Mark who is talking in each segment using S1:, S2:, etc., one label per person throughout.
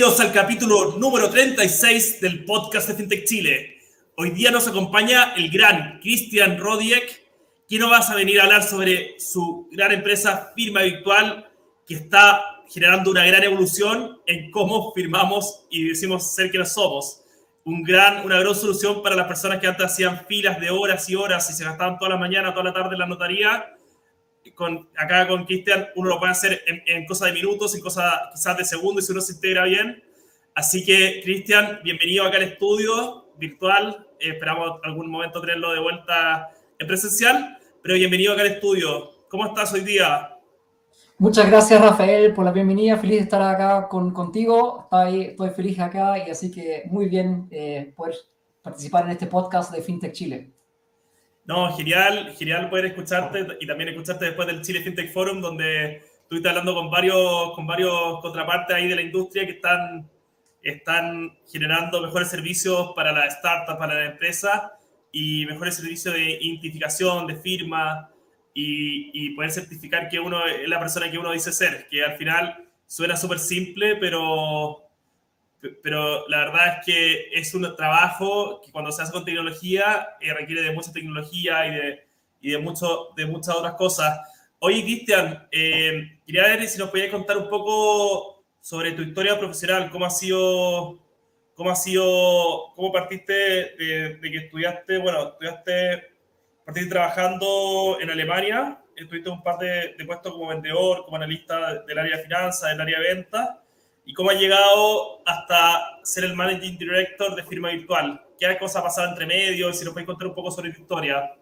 S1: Bienvenidos al capítulo número 36 del podcast de FinTech Chile. Hoy día nos acompaña el gran Cristian Rodiek, quien nos va a venir a hablar sobre su gran empresa Firma Virtual, que está generando una gran evolución en cómo firmamos y decimos ser que no somos. Un gran, una gran solución para las personas que antes hacían filas de horas y horas y se gastaban toda la mañana, toda la tarde en la notaría con, acá con Cristian uno lo puede hacer en, en cosas de minutos, en cosas quizás de segundos, si uno se integra bien. Así que, Cristian, bienvenido acá al estudio virtual. Eh, esperamos algún momento tenerlo de vuelta en presencial, pero bienvenido acá al estudio. ¿Cómo estás hoy día?
S2: Muchas gracias, Rafael, por la bienvenida. Feliz de estar acá con, contigo. Estoy, estoy feliz acá y así que muy bien eh, poder participar en este podcast de FinTech Chile.
S1: No, genial, genial poder escucharte y también escucharte después del Chile FinTech Forum, donde estuviste hablando con varios, con varios contrapartes ahí de la industria que están, están generando mejores servicios para la startup, para la empresa y mejores servicios de identificación, de firma y, y poder certificar que uno es la persona que uno dice ser, que al final suena súper simple, pero pero la verdad es que es un trabajo que cuando se hace con tecnología eh, requiere de mucha tecnología y de, y de, mucho, de muchas otras cosas. Oye, Cristian, eh, quería ver si nos podías contar un poco sobre tu historia profesional, cómo ha sido, cómo ha sido, cómo partiste de, que estudiaste, bueno, estudiaste, partiste trabajando en Alemania, estuviste un par de, de puestos como vendedor, como analista del área de finanzas, del área de ventas, y cómo ha llegado hasta ser el Managing Director de firma virtual. ¿Qué cosa ha pasado entre medio? Si nos puedes contar un poco sobre tu historia.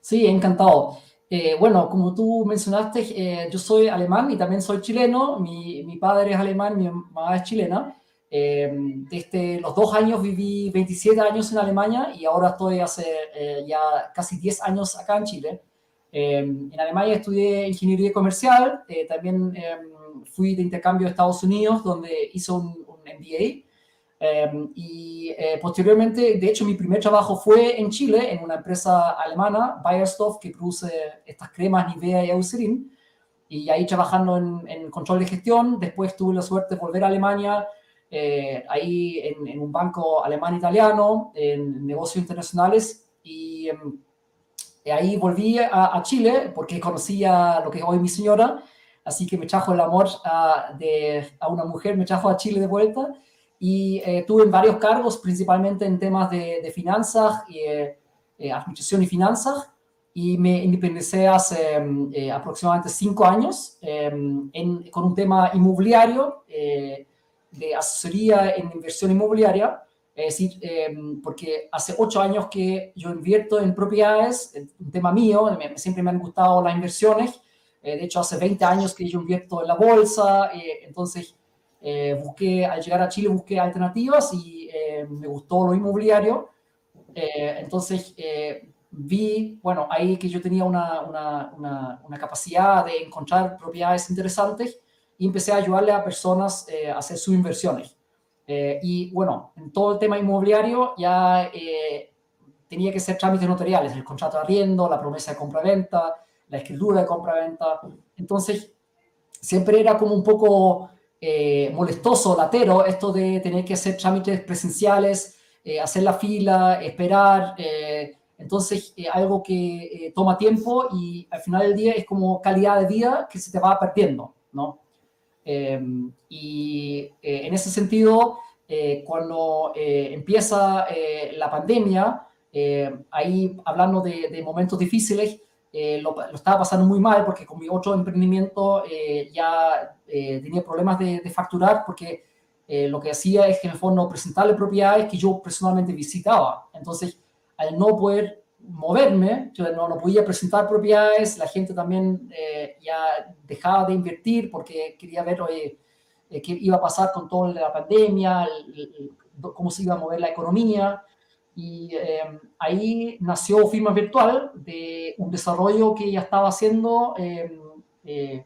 S2: Sí, encantado. Eh, bueno, como tú mencionaste, eh, yo soy alemán y también soy chileno. Mi, mi padre es alemán, mi mamá es chilena. Eh, desde los dos años viví 27 años en Alemania y ahora estoy hace ya casi 10 años acá en Chile. en Alemania estudié ingeniería comercial, también em, fui de intercambio a Estados Unidos, donde hice un, MBA. Em, y eh, posteriormente, de hecho, mi primer trabajo fue en Chile, en una empresa alemana, Bayersdorf, que produce estas cremas Nivea y Eucerin. Y ahí trabajando en, control de gestión. Después tuve la suerte de volver a Alemania, eh, ahí en, un banco alemán-italiano, en negocios internacionales. Y em, ahí volví a, a, Chile porque conocía lo que es hoy mi señora así que me trajo el amor a, de, a una mujer, me trajo a Chile de vuelta. Y eh, tuve varios cargos, principalmente en temas de, finanzas, y, eh, eh, administración y finanzas, y me independicé hace aproximadamente cinco años en, con un tema inmobiliario, de asesoría en inversión inmobiliaria, es decir, porque hace ocho años que yo invierto en propiedades, un tema mío, siempre me han gustado las inversiones, eh, de hecho, hace 20 años que yo invierto en la bolsa, eh, entonces eh, busqué, al llegar a Chile, busqué alternativas y me gustó lo inmobiliario. entonces, vi, bueno, ahí que yo tenía una, una, una, capacidad de encontrar propiedades interesantes y empecé a ayudarle a personas a hacer sus inversiones. y bueno, en todo el tema inmobiliario ya tenía que ser trámites notariales, el contrato de arriendo, la promesa de compra-venta, la escritura de compra-venta. Entonces, siempre era como un poco eh, molestoso, latero, esto de tener que hacer trámites presenciales, eh, hacer la fila, esperar. Eh, entonces, algo que toma tiempo y al final del día es como calidad de vida que se te va perdiendo, ¿no? Em, y en ese sentido, cuando empieza la pandemia, ahí hablando de, de momentos difíciles, eh, lo, estaba pasando muy mal porque con mi otro emprendimiento eh, ya eh, tenía problemas de, facturar porque lo que hacía es que en el fondo presentarle propiedades que yo personalmente visitaba. Entonces, al no poder moverme, yo no, no podía presentar propiedades, la gente también ya dejaba de invertir porque quería ver qué iba a pasar con toda la pandemia, cómo se iba a mover la economía. Y em, ahí nació Firma Virtual, de un desarrollo que ya estaba haciendo em, eh,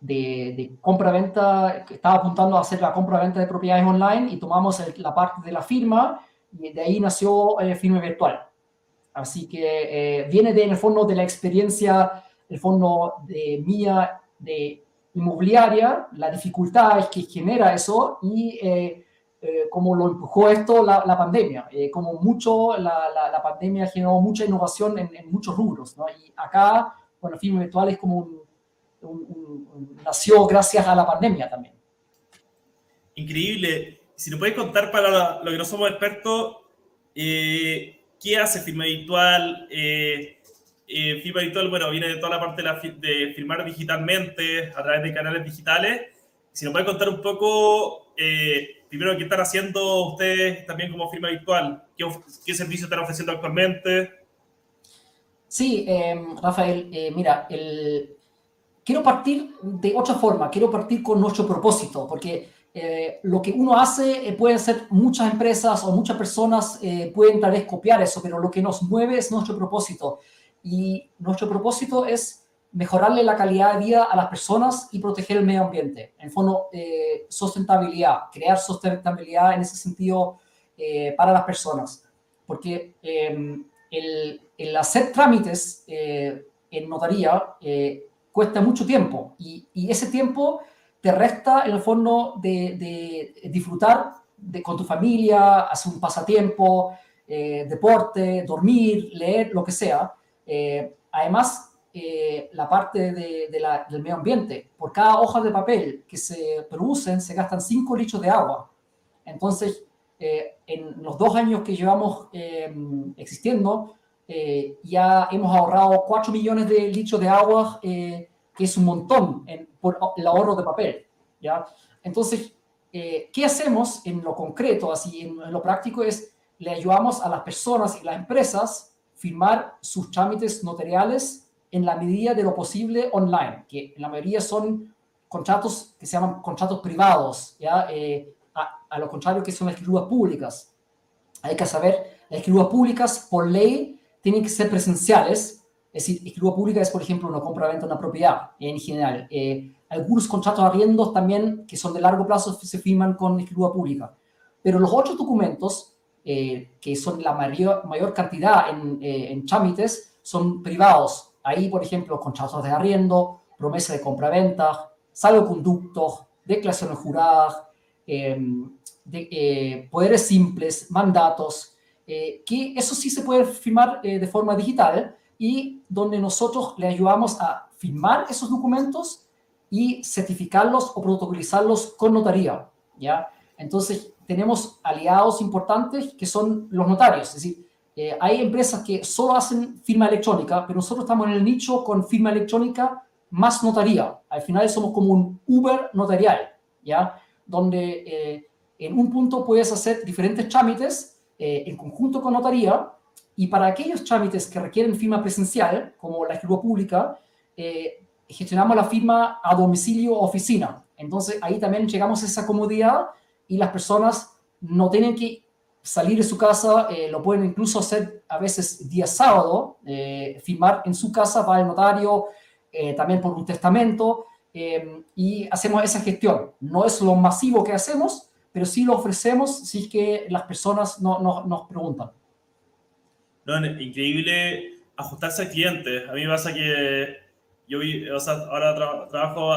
S2: de, compra-venta, que estaba apuntando a hacer la compra-venta de propiedades online y tomamos la parte de la firma y de ahí nació eh, Firma Virtual. Así que eh, viene de, en el fondo de la experiencia, el fondo de mía, de inmobiliaria, la dificultad que genera eso y eh, eh, cómo lo empujó esto la, la pandemia. Eh, como mucho, la, la, pandemia generó mucha innovación en, muchos rubros. ¿no? Y acá, bueno, firma virtual es como un, un, nació gracias a la pandemia también.
S1: Increíble. Si nos puedes contar para lo que no somos expertos, ¿qué hace firma virtual? eh, firma virtual, bueno, viene de toda la parte de, firmar digitalmente a través de canales digitales. Si nos puede contar un poco, eh, primero, qué están haciendo ustedes también como firma virtual, qué, qué servicios están ofreciendo actualmente.
S2: Sí, em, Rafael, eh, mira, el... quiero partir de otra forma, quiero partir con nuestro propósito, porque eh, lo que uno hace puede ser muchas empresas o muchas personas pueden tal vez copiar eso, pero lo que nos mueve es nuestro propósito y nuestro propósito es mejorarle la calidad de vida a las personas y proteger el medio ambiente. En fondo, eh, sustentabilidad, crear sustentabilidad en ese sentido eh, para las personas. Porque em, el, el, hacer trámites eh, en notaría cuesta mucho tiempo y, y, ese tiempo te resta en el fondo de, de disfrutar de, con tu familia, hacer un pasatiempo, deporte, dormir, leer, lo que sea. Eh, además, eh, la parte de, del medio ambiente, por cada hoja de papel que se producen, se gastan 5 litros de agua. Entonces, eh, en los dos años que llevamos existiendo, ya hemos ahorrado 4 millones de litros de agua, que es un montón por el ahorro de papel. ¿ya? Entonces, ¿qué hacemos en lo concreto, así en, en lo práctico? Es le ayudamos a las personas y las empresas firmar sus trámites notariales en la medida de lo posible online, que en la mayoría son contratos que se llaman contratos privados, ¿ya? Eh, a, lo contrario que son las escrituras públicas. Hay que saber, las escrituras públicas por ley tienen que ser presenciales, es decir, escritura pública es, por ejemplo, una compra-venta de una propiedad en general. Eh, algunos contratos de arriendos también, que son de largo plazo, se firman con escritura pública. Pero los otros documentos eh, que son la mayor, mayor cantidad en, eh, en trámites, son privados. Ahí, por ejemplo, contratos de arriendo, promesa de compra-venta, salvoconductos, declaraciones juradas, em, de, eh, poderes simples, mandatos, que eso sí se puede firmar de forma digital y donde nosotros le ayudamos a firmar esos documentos y certificarlos o protocolizarlos con notaría, ¿ya? Entonces, tenemos aliados importantes que son los notarios. Es decir, eh, hay empresas que solo hacen firma electrónica, pero nosotros estamos en el nicho con firma electrónica más notaría. Al final somos como un Uber notarial, ¿ya? Donde eh, en un punto puedes hacer diferentes trámites eh, en conjunto con notaría y para aquellos trámites que requieren firma presencial, como la escritura pública, gestionamos la firma a domicilio o oficina. Entonces ahí también llegamos a esa comodidad y las personas no tienen que salir de su casa, eh, lo pueden incluso hacer a veces día sábado, eh, firmar en su casa, va al notario, eh, también por un testamento, y hacemos esa gestión. No es lo masivo que hacemos, pero sí lo ofrecemos si es que las personas no, no, nos preguntan.
S1: No, increíble ajustarse al cliente. A mí me pasa que yo o sea, ahora trabajo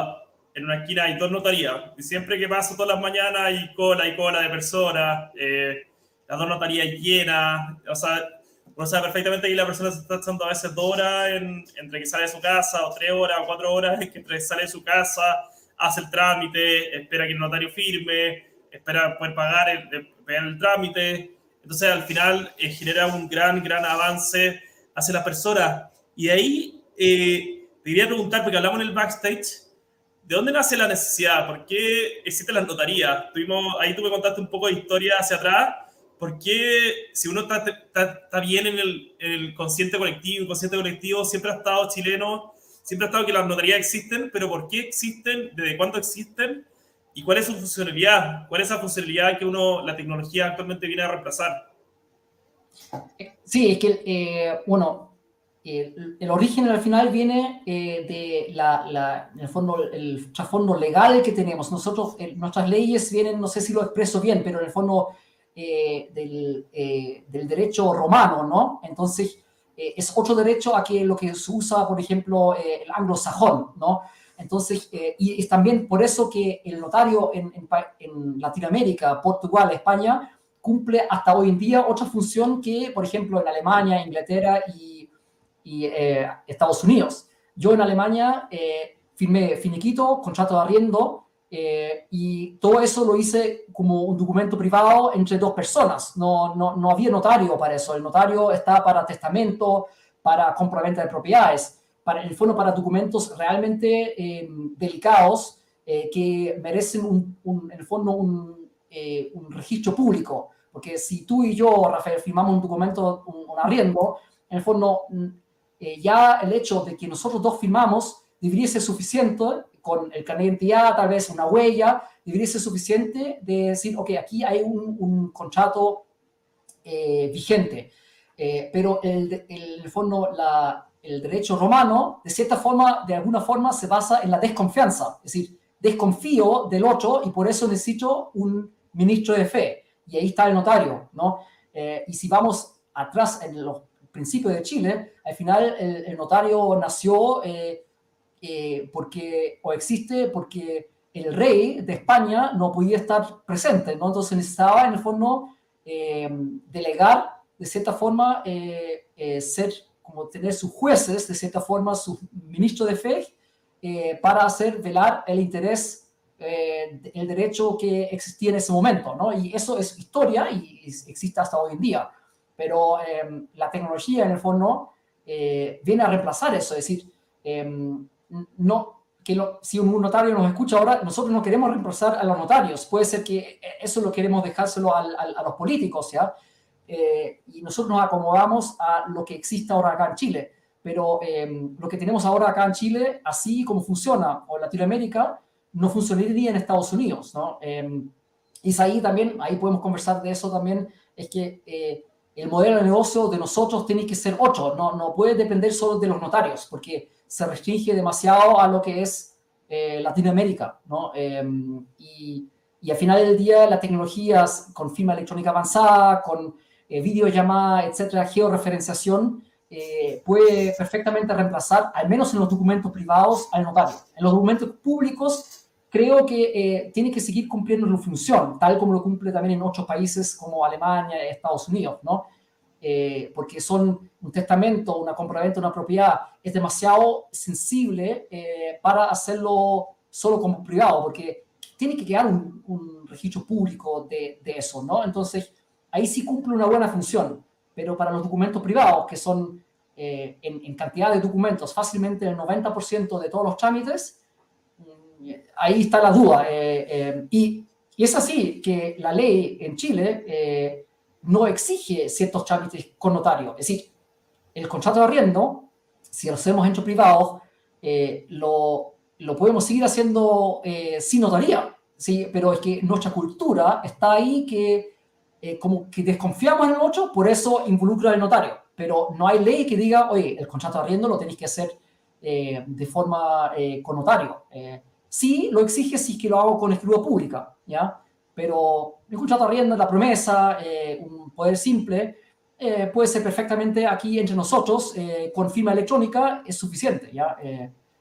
S1: en una esquina hay dos notarías. Y siempre que paso todas las mañanas hay cola y cola de personas, eh, las dos notarías llenas. O sea, uno sabe perfectamente que la persona se está echando a veces dos horas entre que sale de su casa, o tres horas, o cuatro horas, que entre sale de su casa, hace el trámite, espera que el notario firme, espera poder pagar el, el trámite. Entonces, al final, eh, genera un gran, gran avance hacia las personas. Y ahí, eh, te quería preguntar, porque hablamos en el backstage, ¿De dónde nace la necesidad? ¿Por qué existen las notarías? Tuvimos, ahí tú me contaste un poco de historia hacia atrás. ¿Por qué, si uno está, está, bien en el, el, consciente colectivo, consciente colectivo, siempre ha estado chileno, siempre ha estado que las notarías existen, pero ¿por qué existen? ¿Desde cuándo existen? ¿Y cuál es su funcionalidad? ¿Cuál es esa funcionalidad que uno, la tecnología actualmente viene a reemplazar?
S2: Sí, es que, eh, bueno, el, origen al final viene eh, de la, el, fondo, el trasfondo legal que tenemos. Nosotros, nuestras leyes vienen, no sé si lo expreso bien, pero en el fondo eh, del, eh, del, derecho romano, ¿no? Entonces, es otro derecho a que lo que se usa, por ejemplo, el anglosajón, ¿no? Entonces, eh, y es también por eso que el notario en, en, Latinoamérica, Portugal, España, cumple hasta hoy en día otra función que, por ejemplo, en Alemania, Inglaterra y, y eh, Estados Unidos. Yo en Alemania eh, firmé finiquito, contrato de arriendo, y todo eso lo hice como un documento privado entre dos personas. No, no, no había notario para eso. El notario está para testamento, para compraventa de propiedades para, el fondo para documentos realmente eh, delicados eh, que merecen un, en el fondo un, eh, un, registro público. Porque si tú y yo, Rafael, firmamos un documento, un, arriendo, en el fondo mm, ya el hecho de que nosotros dos firmamos debería ser suficiente con el carnet de tal vez una huella, debería ser suficiente de decir, ok, aquí hay un, contrato vigente. pero el, fondo, la, el derecho romano, de cierta forma, de alguna forma, se basa en la desconfianza. Es decir, desconfío del otro y por eso necesito un ministro de fe. Y ahí está el notario, ¿no? Eh, y si vamos atrás en los principios de Chile, al final el, notario nació eh, eh, porque, o existe porque el rey de España no podía estar presente, ¿no? Entonces necesitaba, en el fondo, delegar, de cierta forma, ser como tener sus jueces, de cierta forma, sus ministros de fe, eh, para hacer velar el interés, eh, el derecho que existía en ese momento, ¿no? Y eso es historia y, existe hasta hoy en día. Pero em, la tecnología, en el fondo, eh, viene a reemplazar eso, es decir, no, que si un notario nos escucha ahora, nosotros no queremos reemplazar a los notarios, puede ser que eso lo queremos dejárselo a los políticos, ¿ya? Eh, y nosotros nos acomodamos a lo que existe ahora acá en Chile. Pero eh, lo que tenemos ahora acá en Chile, así como funciona o Latinoamérica, no funcionaría en Estados Unidos, ¿no? Eh, y ahí también, ahí podemos conversar de eso también, es que el modelo de negocio de nosotros tiene que ser otro, no, no puede depender solo de los notarios, porque se restringe demasiado a lo que es Latinoamérica, ¿no? y, y al final del día, las tecnologías con firma electrónica avanzada, con eh, videollamada, etcétera, georreferenciación, eh, puede perfectamente reemplazar, al menos en los documentos privados, al notario. En los documentos públicos, creo que eh, tiene que seguir cumpliendo su función, tal como lo cumple también en otros países como Alemania, Estados Unidos, ¿no? Eh, porque son un testamento, una compraventa, una propiedad, es demasiado sensible para hacerlo solo como privado, porque tiene que quedar un, un registro público de, de, eso, ¿no? Entonces, ahí sí cumple una buena función, pero para los documentos privados, que son eh, en, cantidad de documentos fácilmente el 90% de todos los trámites, mm, ahí está la duda. Eh, eh, y, y, es así que la ley en Chile no exige ciertos trámites con notario. Es decir, el contrato de arriendo, si lo hacemos entre privados, lo, lo, podemos seguir haciendo sin notaría. ¿sí? Pero es que nuestra cultura está ahí que eh, como que desconfiamos en el otro, por eso involucra al notario. Pero no hay ley que diga, oye, el contrato de arriendo lo tenéis que hacer eh, de forma eh, con notario. sí, lo exige si es que lo hago con escritura pública, ¿ya? Pero contrato de arriendo, la promesa, un poder simple, puede ser perfectamente aquí entre nosotros, con firma electrónica, es suficiente, ¿ya?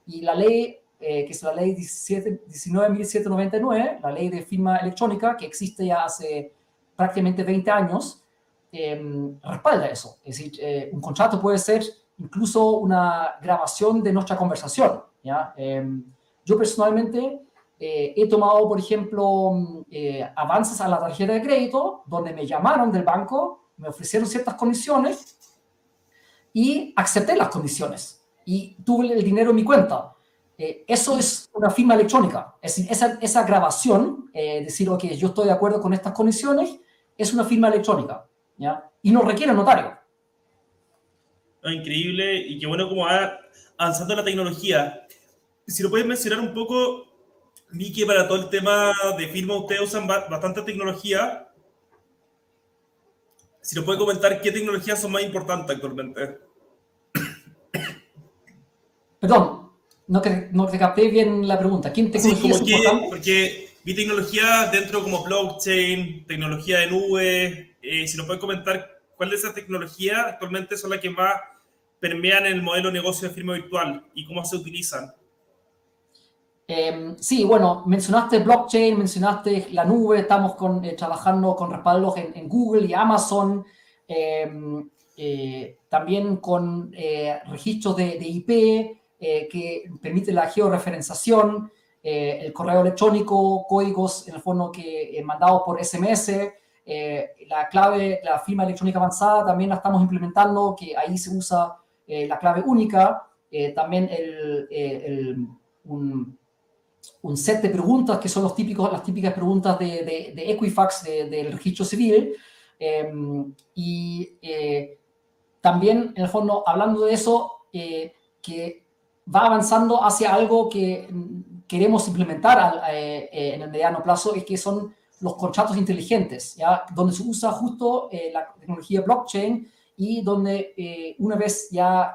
S2: y la ley que es la ley 19.799, la ley de firma electrónica, que existe ya hace prácticamente 20 años, em, respalda eso. Es decir, eh, un contrato puede ser incluso una grabación de nuestra conversación. ¿ya? Yo personalmente eh, he tomado, por ejemplo, eh, avances a la tarjeta de crédito, donde me llamaron del banco, me ofrecieron ciertas condiciones y acepté las condiciones y tuve el dinero en mi cuenta. Eh, eso es una firma electrónica. Es decir, esa, esa grabación, eh, decir, ok, yo estoy de acuerdo con estas condiciones, es una firma electrónica. ¿ya? Y no requiere notario.
S1: increíble y qué bueno cómo va avanzando la tecnología. Si lo puedes mencionar un poco, Miki, para todo el tema de firma, ustedes usan bastante tecnología. Si lo puedes comentar, ¿qué tecnologías son más importantes actualmente?
S2: Perdón, no, te, no te capté bien la pregunta. ¿Quién tecnología
S1: sí, es Porque mi tecnología dentro como blockchain, tecnología de nube, eh, si nos pueden comentar cuál de esas tecnologías actualmente son las que más permean el modelo de negocio de firma virtual y cómo se utilizan.
S2: Em, sí, bueno, mencionaste blockchain, mencionaste la nube, estamos eh, trabajando con respaldos en, Google y Amazon, em, eh, también con eh, registros de, IP que permiten la georreferenciación, el correo electrónico, códigos en el fondo que mandados por SMS, la clave, la firma electrónica avanzada también la estamos implementando, que ahí se usa la clave única, también el, un, un set de preguntas que son los típicos, las típicas preguntas de, de, Equifax del registro civil. Em, y eh, también, en el fondo, hablando de eso, eh, que va avanzando hacia algo que queremos implementar eh, en el mediano plazo, es que son los contratos inteligentes, ¿ya? donde se usa justo la tecnología blockchain y donde una vez ya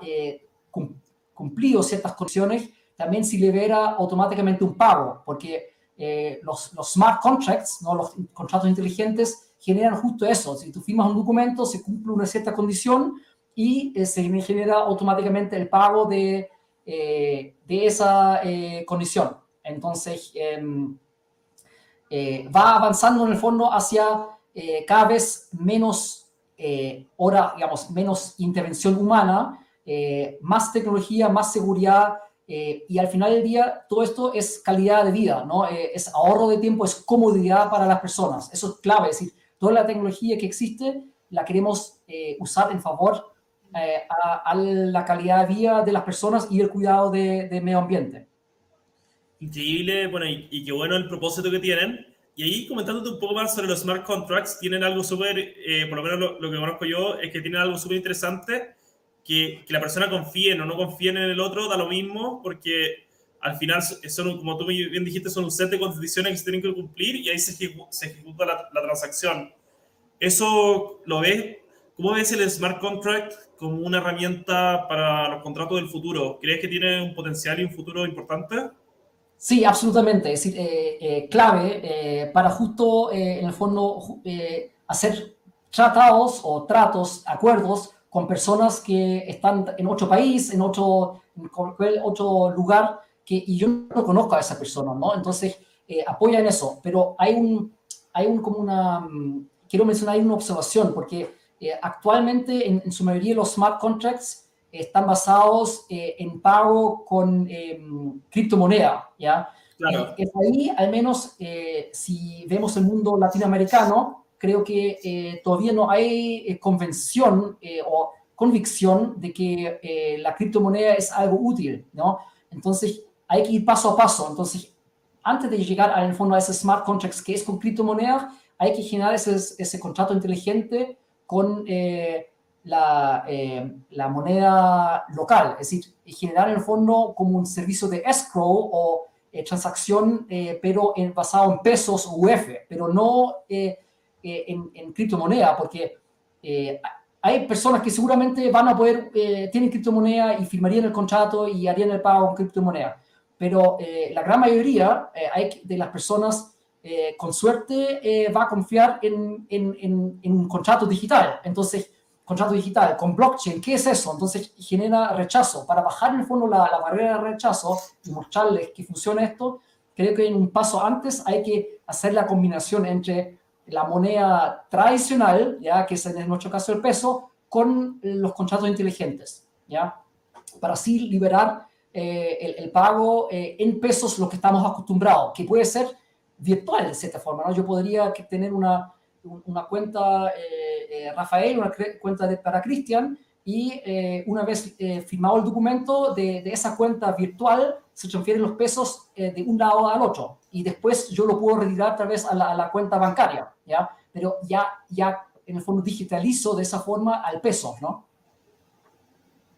S2: cumplido ciertas condiciones, también se libera automáticamente un pago, porque eh, los, los, smart contracts, ¿no? los contratos inteligentes, generan justo eso. Si tú firmas un documento, se cumple una cierta condición y eh, se genera automáticamente el pago de, eh, de esa condición. Entonces, em, va avanzando en el fondo hacia cada vez menos hora, digamos, menos intervención humana, más tecnología, más seguridad eh, y al final del día, todo esto es calidad de vida, ¿no? Eh, es ahorro de tiempo, es comodidad para las personas. Eso es clave, es decir, toda la tecnología que existe la queremos eh, usar en favor a, la calidad de vida de las personas y el cuidado del de medio ambiente.
S1: Increíble, bueno, y, qué bueno el propósito que tienen. Y ahí comentándote un poco más sobre los smart contracts, tienen algo súper, por lo menos lo, lo, que conozco yo, es que tienen algo súper interesante que, la persona confíe o no confíe en el otro, da lo mismo, porque al final, son, como tú bien dijiste, son un set de condiciones que se tienen que cumplir y ahí se, ejecuta la, transacción. ¿Eso lo ves? ¿Cómo ves el smart contract como una herramienta para los contratos del futuro? ¿Crees que tiene un potencial y un futuro importante?
S2: Sí, absolutamente. Es decir, eh, eh, clave eh, para justo, en el fondo, hacer tratados o tratos, acuerdos con personas que están en otro país, en otro, en otro lugar, que, y yo no conozco a esa persona, ¿no? Entonces, eh, apoyan eso, pero hay un, hay un como una, mm, quiero mencionar hay una observación, porque eh, actualmente en, su mayoría los smart contracts están basados eh, en pago con criptomoneda, ¿ya? Claro. es ahí, al menos, si vemos el mundo latinoamericano, creo que eh, todavía no hay eh, convención eh, o convicción de que la criptomoneda es algo útil, ¿no? Entonces, hay que ir paso a paso. Entonces, antes de llegar al fondo a ese smart contracts que es con criptomoneda, hay que generar ese, ese contrato inteligente con la, la, moneda local, es decir, generar en el fondo como un servicio de escrow o transacción, pero en, basado en pesos o UF, pero no eh, en, criptomoneda, porque eh, hay personas que seguramente van a poder, eh, tienen criptomoneda y firmarían el contrato y harían el pago con criptomoneda, pero la gran mayoría hay de las personas con suerte va a confiar en, en, en, un contrato digital. Entonces, contrato digital con blockchain, ¿qué es eso? Entonces genera rechazo. Para bajar en el fondo la, la, barrera de rechazo y mostrarles que funciona esto, creo que en un paso antes hay que hacer la combinación entre la moneda tradicional, ya que es en nuestro caso el peso, con los contratos inteligentes, ya, para así liberar eh, el, pago eh, en pesos lo que estamos acostumbrados, que puede ser virtual de cierta forma, ¿no? Yo podría tener una, una cuenta eh, Rafael, una cuenta de, para Cristian, y una vez firmado el documento de, de, esa cuenta virtual, se transfieren los pesos de un lado al otro y después yo lo puedo retirar a a la, a la cuenta bancaria, ¿ya? Pero ya, ya en el fondo digitalizo de esa forma al peso, ¿no?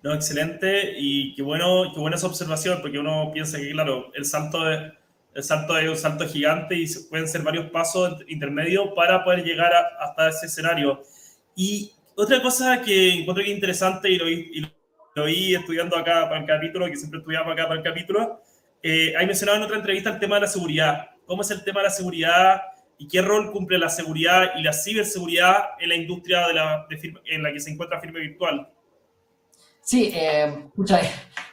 S1: No, excelente y qué bueno, qué buena esa observación, porque uno piensa que, claro, el salto, es, el salto es un salto gigante y pueden ser varios pasos intermedios para poder llegar hasta ese escenario. Y otra cosa que encuentro que es interesante y lo, y lo vi estudiando acá para el capítulo, que siempre estudiamos acá para el capítulo, eh, hay mencionado en otra entrevista el tema de la seguridad. ¿Cómo es el tema de la seguridad y qué rol cumple la seguridad y la ciberseguridad en la industria de la, en la que se encuentra firme virtual?
S2: Sí, eh,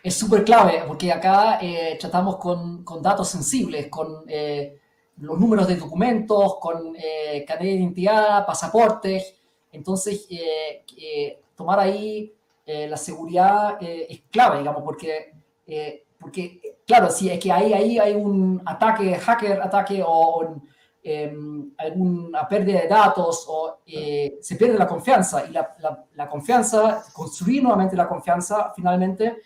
S2: es súper clave, porque acá eh, tratamos con, con, datos sensibles, con eh, los números de documentos, con eh, cadena de identidad, pasaportes. Entonces, tomar ahí la seguridad es clave, digamos, porque, porque claro, si es que ahí, ahí hay un ataque, hacker, ataque o, em, alguna pérdida de datos o se pierde la confianza y la, la, la, confianza, construir nuevamente la confianza finalmente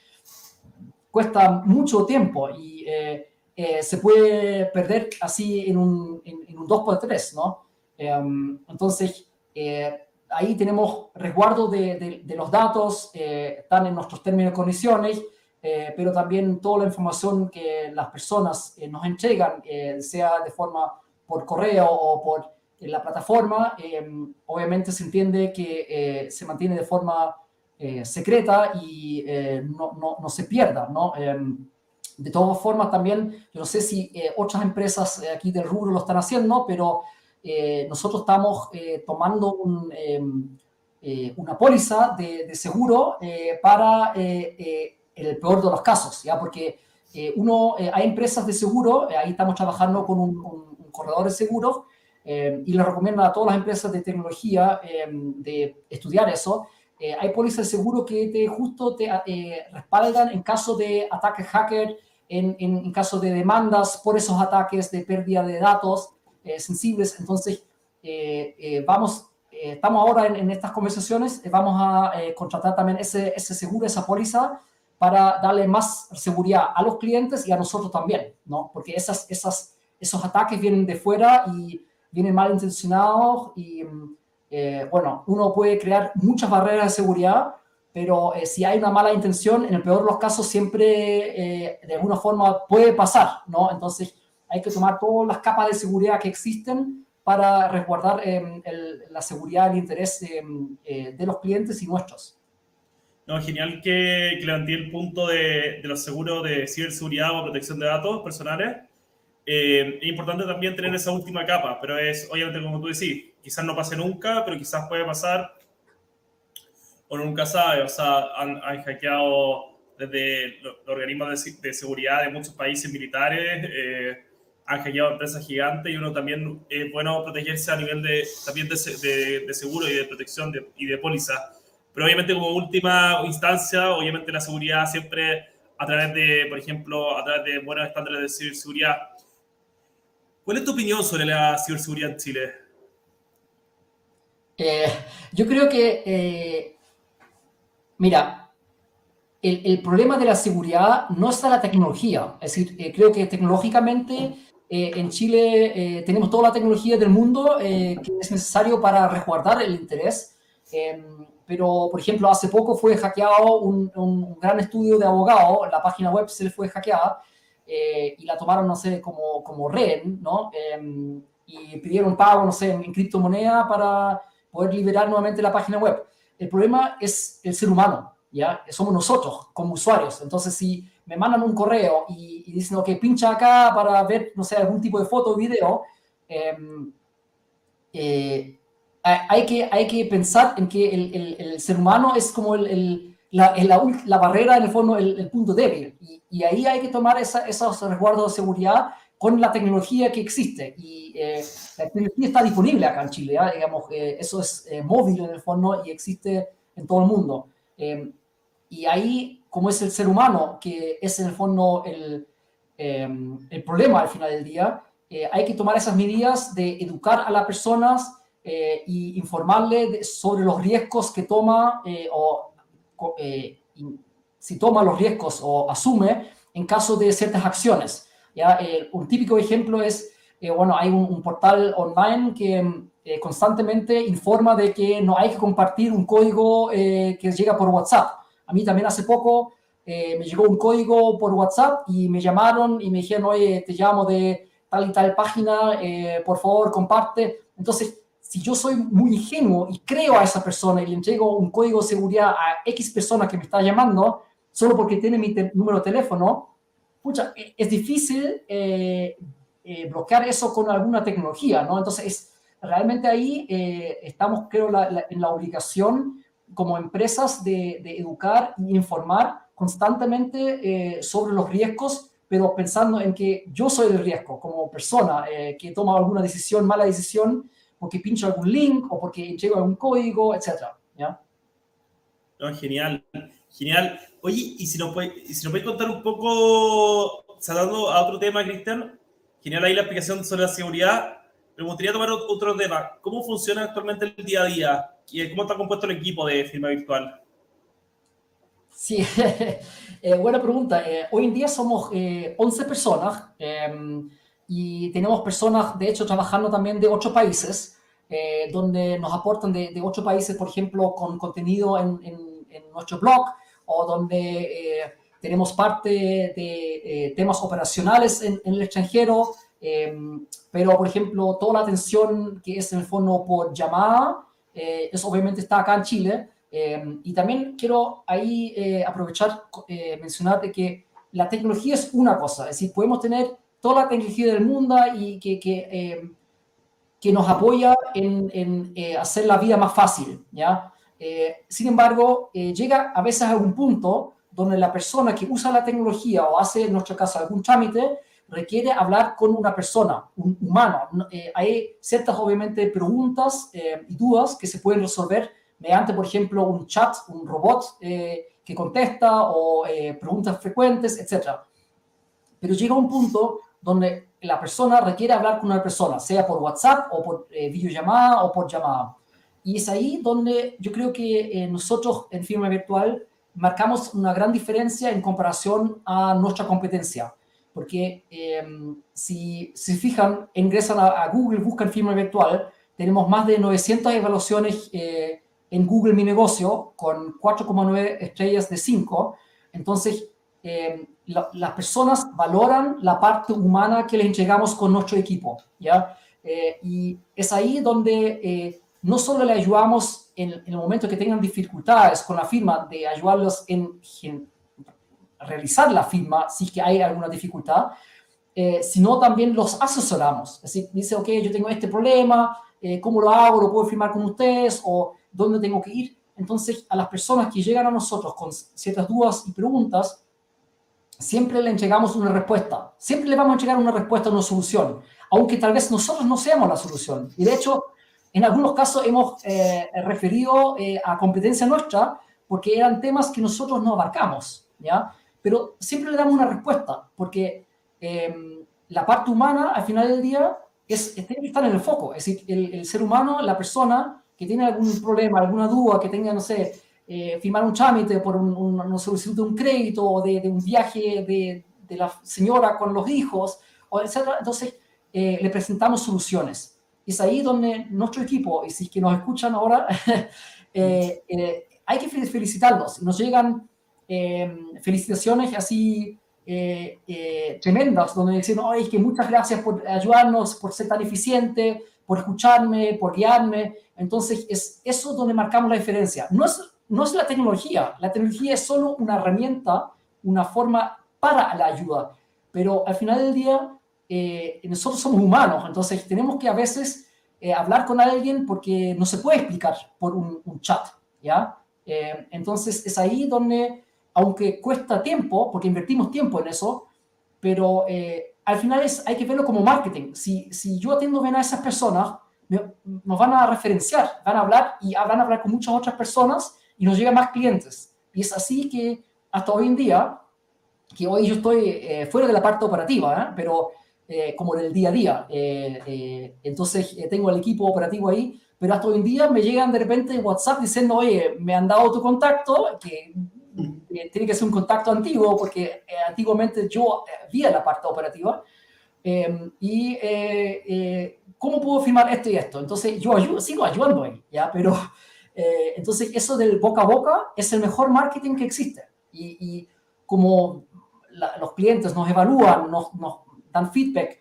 S2: cuesta mucho tiempo y eh, eh, se puede perder así en un, en, un 2x3, ¿no? Em, entonces, eh, ahí tenemos resguardo de, de, los datos, están en nuestros términos y condiciones, pero también toda la información que las personas nos entregan, sea de forma por correo o por la plataforma, em, obviamente se entiende que se mantiene de forma eh, secreta y eh, no, no, no, se pierda, ¿no? Em, de todas formas, también, yo no sé si eh, otras empresas aquí del rubro lo están haciendo, pero nosotros estamos tomando un, em, una póliza de, de seguro para el peor de los casos, ¿ya? Porque uno, hay empresas de seguro, ahí estamos trabajando con un, un corredor de seguros, y le recomiendo a todas las empresas de tecnología em, de estudiar eso, eh, hay pólizas de seguro que te justo te eh, respaldan en caso de ataques hacker, en, en, caso de demandas por esos ataques de pérdida de datos eh, sensibles. Entonces, vamos, estamos ahora en, estas conversaciones, vamos a contratar también ese, ese seguro, esa póliza, para darle más seguridad a los clientes y a nosotros también, ¿no? Porque esas, esas, esos ataques vienen de fuera y vienen malintencionados y eh, bueno, uno puede crear muchas barreras de seguridad, pero eh, si hay una mala intención, en el peor de los casos siempre eh, de alguna forma puede pasar, ¿no? Entonces hay que tomar todas las capas de seguridad que existen para resguardar em, la seguridad y el interés em, de los clientes y nuestros.
S1: No, genial que, que levanté el punto de, de los seguros de ciberseguridad o protección de datos personales. es importante también tener esa última capa, pero es, obviamente, como tú decís, quizás no pase nunca, pero quizás puede pasar, o nunca sabe, o sea, han, hackeado desde los, organismos de, seguridad de muchos países militares, eh, han hackeado empresas gigantes y uno también es bueno protegerse a nivel de, también de, de seguro y de protección y de póliza. Pero obviamente como última instancia, obviamente la seguridad siempre a través de, por ejemplo, a través de buenos estándares de ciberseguridad. ¿Cuál es tu opinión sobre la ciberseguridad en Chile?
S2: Eh, yo creo que, eh, mira, el, el, problema de la seguridad no está en la tecnología. Es decir, eh, creo que tecnológicamente en Chile tenemos toda la tecnología del mundo que es necesario para resguardar el interés. Em, pero, por ejemplo, hace poco fue hackeado un, un, gran estudio de abogado, la página web se le fue hackeada y la tomaron, no sé, como, como red, ¿no? Em, y pidieron pago, no sé, en criptomoneda para poder liberar nuevamente la página web. El problema es el ser humano, ¿ya? Somos nosotros como usuarios. Entonces, si me mandan un correo y, dicen, ok, pincha acá para ver, no sé, algún tipo de foto o video, em, eh, hay, que, hay que pensar en que el, el, ser humano es como el, la, la, barrera, en el fondo, el, punto débil. Y, ahí hay que tomar esa, esos resguardos de seguridad con la tecnología que existe. Y eh, la tecnología está disponible acá en Chile, digamos, eh, eso es eh, móvil en el fondo y existe en todo el mundo. y ahí, como es el ser humano, que es en el fondo el, el problema al final del día, hay que tomar esas medidas de educar a las personas y informarle sobre los riesgos que toma o si toma los riesgos o asume en caso de ciertas acciones. ¿ya? Eh, un típico ejemplo es, eh, bueno, hay un, portal online que eh, constantemente informa de que no hay que compartir un código que llega por WhatsApp. A mí también hace poco me llegó un código por WhatsApp y me llamaron y me dijeron, oye, te llamo de tal y tal página, por favor, comparte. Entonces, si yo soy muy ingenuo y creo a esa persona y le entrego un código de seguridad a X persona que me está llamando, solo porque tiene mi número de teléfono, pucha, e, es difícil eh, eh, bloquear eso con alguna tecnología, ¿no? Entonces, es, realmente ahí eh, estamos, creo, en la obligación como empresas de, educar y informar constantemente sobre los riesgos, pero pensando en que yo soy el riesgo como persona que toma alguna decisión, mala decisión, porque pincho algún link o porque llego algún código, etcétera, ¿ya?
S1: No, genial, genial. Oye, y si nos puedes, si nos contar un poco, saltando a otro tema, Cristian, genial ahí la explicación sobre la seguridad, me gustaría tomar otro tema. ¿Cómo funciona actualmente el día a día? ¿Cómo está compuesto el equipo de firma virtual?
S2: Sí, eh, buena pregunta. Eh, hoy en día somos eh, 11 personas em, y tenemos personas, de hecho, trabajando también de ocho países, eh, donde nos aportan de, de, ocho países, por ejemplo, con contenido en, en, en nuestro blog o donde tenemos parte de temas operacionales en, en el extranjero. Em, pero, por ejemplo, toda la atención que es en el fondo por llamada, eh, eso obviamente está acá en Chile. Em, y también quiero ahí eh, aprovechar, eh, mencionar de que la tecnología es una cosa, es decir, podemos tener toda la tecnología del mundo y que, que, em, que nos apoya en, en eh, hacer la vida más fácil, ¿ya? sin embargo, llega a veces a un punto donde la persona que usa la tecnología o hace, en nuestro caso, algún trámite, requiere hablar con una persona, un humano. Eh, hay ciertas, obviamente, preguntas eh, y dudas que se pueden resolver mediante, por ejemplo, un chat, un robot eh, que contesta o preguntas frecuentes, etc. Pero llega un punto donde la persona requiere hablar con una persona, sea por WhatsApp o por videollamada o por llamada. Y es ahí donde yo creo que nosotros en firma virtual marcamos una gran diferencia en comparación a nuestra competencia porque em, si se fijan, ingresan a, Google, buscan firma virtual, tenemos más de 900 evaluaciones eh, en Google Mi Negocio con 4,9 estrellas de 5. Entonces, em, las personas valoran la parte humana que les entregamos con nuestro equipo, ¿ya? Eh, y es ahí donde eh, no solo le ayudamos en, en, el momento que tengan dificultades con la firma, de ayudarlos en, realizar la firma si es que hay alguna dificultad, eh, sino también los asesoramos. Es decir, dice, ok, yo tengo este problema, eh, ¿cómo lo hago? ¿Lo puedo firmar con ustedes? ¿O dónde tengo que ir? Entonces, a las personas que llegan a nosotros con ciertas dudas y preguntas, siempre le entregamos una respuesta. Siempre le vamos a entregar una respuesta, una solución, aunque tal vez nosotros no seamos la solución. Y de hecho, en algunos casos hemos eh, referido a competencia nuestra porque eran temas que nosotros no abarcamos, ¿ya? pero siempre le damos una respuesta, porque em, la parte humana, al final del día, es, tiene que estar en el foco. Es decir, el, ser humano, la persona que tiene algún problema, alguna duda, que tenga, no sé, eh, firmar un trámite por un, una solicitud de un crédito o de, un viaje de, de, la señora con los hijos, o etc. Entonces, eh, le presentamos soluciones. Es ahí donde nuestro equipo, y si es que nos escuchan ahora, eh, hay que felicitarlos. Nos llegan Em, felicitaciones así eh, eh, tremendas, donde dicen, es que muchas gracias por ayudarnos, por ser tan eficiente, por escucharme, por guiarme. Entonces, es eso donde marcamos la diferencia. No es, no es la tecnología, la tecnología es solo una herramienta, una forma para la ayuda, pero al final del día, eh, nosotros somos humanos, entonces tenemos que a veces hablar con alguien porque no se puede explicar por un, chat, ¿ya? entonces, es ahí donde aunque cuesta tiempo, porque invertimos tiempo en eso, pero eh, al final es, hay que verlo como marketing. Si, si yo atiendo bien a esas personas, nos van a referenciar, van a hablar y van a hablar con muchas otras personas y nos llegan más clientes. Y es así que hasta hoy en día, que hoy yo estoy eh, fuera de la parte operativa, ¿eh? pero como en el día a día, entonces tengo el equipo operativo ahí, pero hasta hoy en día me llegan de repente WhatsApp diciendo, oye, me han dado tu contacto, que eh, tiene que ser un contacto antiguo porque eh, antiguamente yo eh, vi la parte operativa. Em, y cómo puedo firmar esto y esto. Entonces yo ayudo, sigo ayudando ahí, ¿ya? Pero entonces eso del boca a boca es el mejor marketing que existe. Y, y como los clientes nos evalúan, nos, nos dan feedback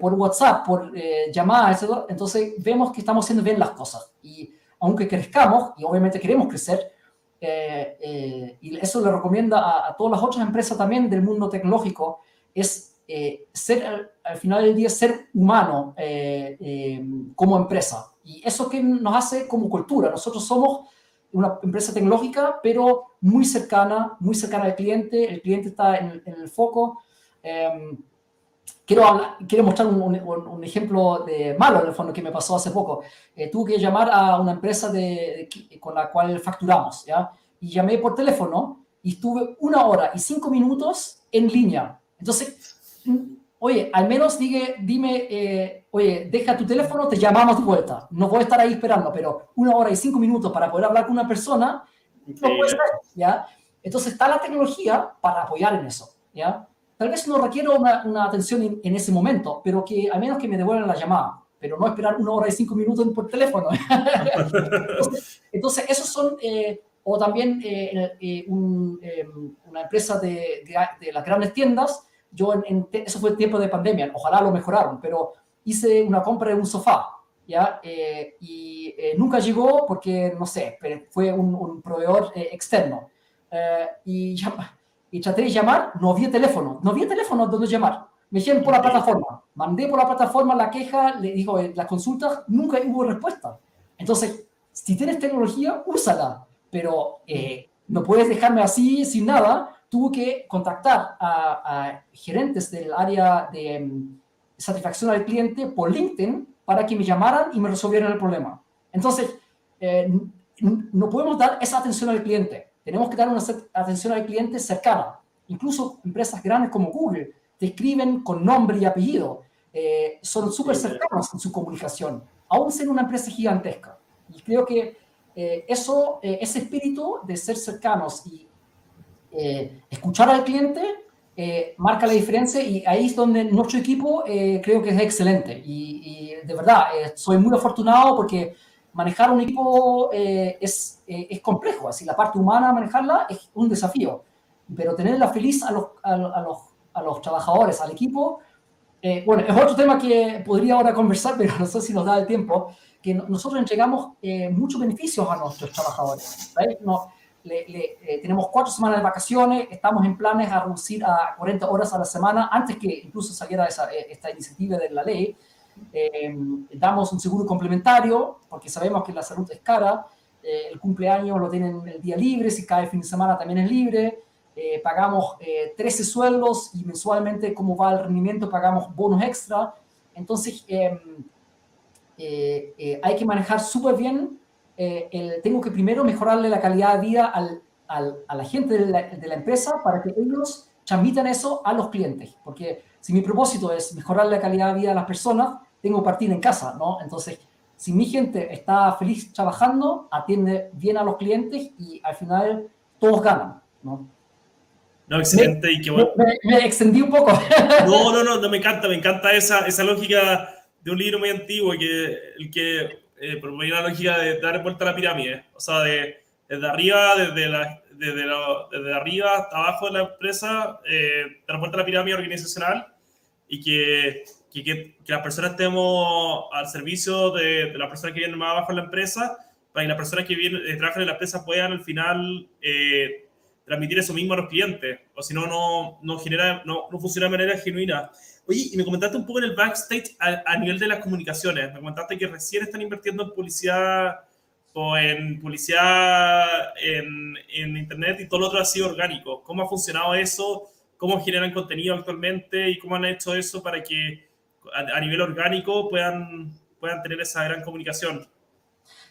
S2: por WhatsApp, por llamadas, etc., entonces vemos que estamos haciendo bien las cosas. Y aunque crezcamos, y obviamente queremos crecer, eh, eh, y eso le recomienda a, todas las otras empresas también del mundo tecnológico, es eh, ser, al, final del día, ser humano como empresa. Y eso que nos hace como cultura. Nosotros somos una empresa tecnológica, pero muy cercana, muy cercana al cliente, el cliente está en, el foco. Em, quiero, quiero mostrar un, un, ejemplo de malo, en el fondo, que me pasó hace poco. Eh, tuve que llamar a una empresa de, con la cual facturamos, ¿ya? Y llamé por teléfono y estuve una hora y cinco minutos en línea. Entonces, oye, al menos dime, dime eh, oye, deja tu teléfono, te llamamos de vuelta. No voy a estar ahí esperando, pero una hora y cinco minutos para poder hablar con una persona, no puede ser, ¿ya? Entonces está la tecnología para apoyar en eso, ¿ya? Tal vez no requiero una, una atención en, ese momento, pero que al menos que me devuelvan la llamada, pero no esperar una hora y cinco minutos por teléfono. entonces, esos son, eh, o también eh, una empresa de, de, las grandes tiendas, yo en, eso fue tiempo de pandemia, ojalá lo mejoraron, pero hice una compra de un sofá, ¿ya? y nunca llegó porque, no sé, fue un, un proveedor externo. y ya, y traté de llamar, no había teléfono, no había teléfono donde llamar. Me dijeron por la plataforma, mandé por la plataforma la queja, le dijo eh, las consultas, nunca hubo respuesta. Entonces, si tienes tecnología, úsala, pero eh, no puedes dejarme así sin nada. Tuve que contactar a, gerentes del área de mm, satisfacción al cliente por LinkedIn para que me llamaran y me resolvieran el problema. Entonces, eh, no podemos dar esa atención al cliente. Tenemos que dar una atención al cliente cercana. Incluso empresas grandes como Google te escriben con nombre y apellido. Eh, son súper cercanos en su comunicación, aún siendo una empresa gigantesca. Y creo que eh, eso, eh, ese espíritu de ser cercanos y escuchar al cliente marca la diferencia y ahí es donde nuestro equipo creo que es excelente. Y, y de verdad, soy muy afortunado porque manejar un equipo eh, es, eh, es, complejo, así la parte humana, manejarla es un desafío, pero tenerla feliz a los, a, los, a los trabajadores, al equipo, eh, bueno, es otro tema que podría ahora conversar, pero no sé si nos da el tiempo, que nosotros entregamos muchos beneficios a nuestros trabajadores. No, le, tenemos cuatro semanas de vacaciones, estamos en planes a reducir a 40 horas a la semana, antes que incluso saliera esa, esta iniciativa de la ley, eh, damos un seguro complementario, porque sabemos que la salud es cara. Eh, el cumpleaños lo tienen el día libre, si cae el fin de semana también es libre. Eh, pagamos 13 sueldos y mensualmente, como va el rendimiento, pagamos bonos extra. Entonces, hay que manejar súper bien. El, tengo que primero mejorarle la calidad de vida al, al, a la gente de la, de la empresa para que ellos transmitan eso a los clientes. Porque si mi propósito es mejorar la calidad de vida de las personas, tengo que partir en casa, ¿no? Entonces, si mi gente está feliz trabajando, atiende bien a los clientes y al final todos ganan, ¿no?
S1: No, excelente y qué bueno.
S2: Me, extendí un poco.
S1: No, no, no, no, me encanta, me encanta esa, esa lógica de un libro muy antiguo que, el que eh, proponía la lógica de dar vuelta a la pirámide, o sea, de, desde arriba, desde, la, desde, desde arriba hasta abajo de la empresa, eh, dar vuelta a la pirámide organizacional y que que, que, las personas estemos al servicio de, de las personas que vienen más abajo en la empresa, para que las personas que vienen, eh, trabajan en la empresa puedan al final eh, transmitir eso mismo a los clientes, o si no, no, no, genera, no, no funciona de manera genuina. Oye, y me comentaste un poco en el backstage a, a, nivel de las comunicaciones, me comentaste que recién están invirtiendo en publicidad o en publicidad en, en internet y todo lo otro ha sido orgánico. ¿Cómo ha funcionado eso? ¿Cómo generan contenido actualmente y cómo han hecho eso para que a, nivel orgánico puedan, puedan tener esa gran comunicación.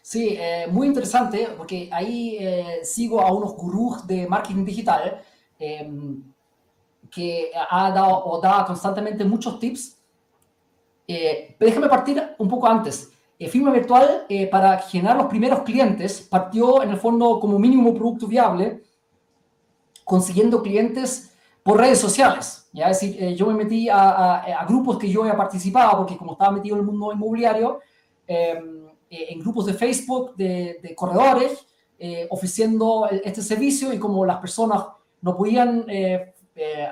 S2: Sí, eh, muy interesante, porque ahí eh, sigo a unos gurús de marketing digital eh, que ha dado o da constantemente muchos tips. Eh, déjame partir un poco antes. Firma Virtual, para generar los primeros clientes, partió en el fondo como mínimo producto viable, consiguiendo clientes por redes sociales. ¿ya? Es decir, eh, yo me metí a, a, grupos que yo había participado, porque como estaba metido en el mundo inmobiliario, em, eh, en grupos de Facebook de, de corredores, eh, ofreciendo este servicio y como las personas no podían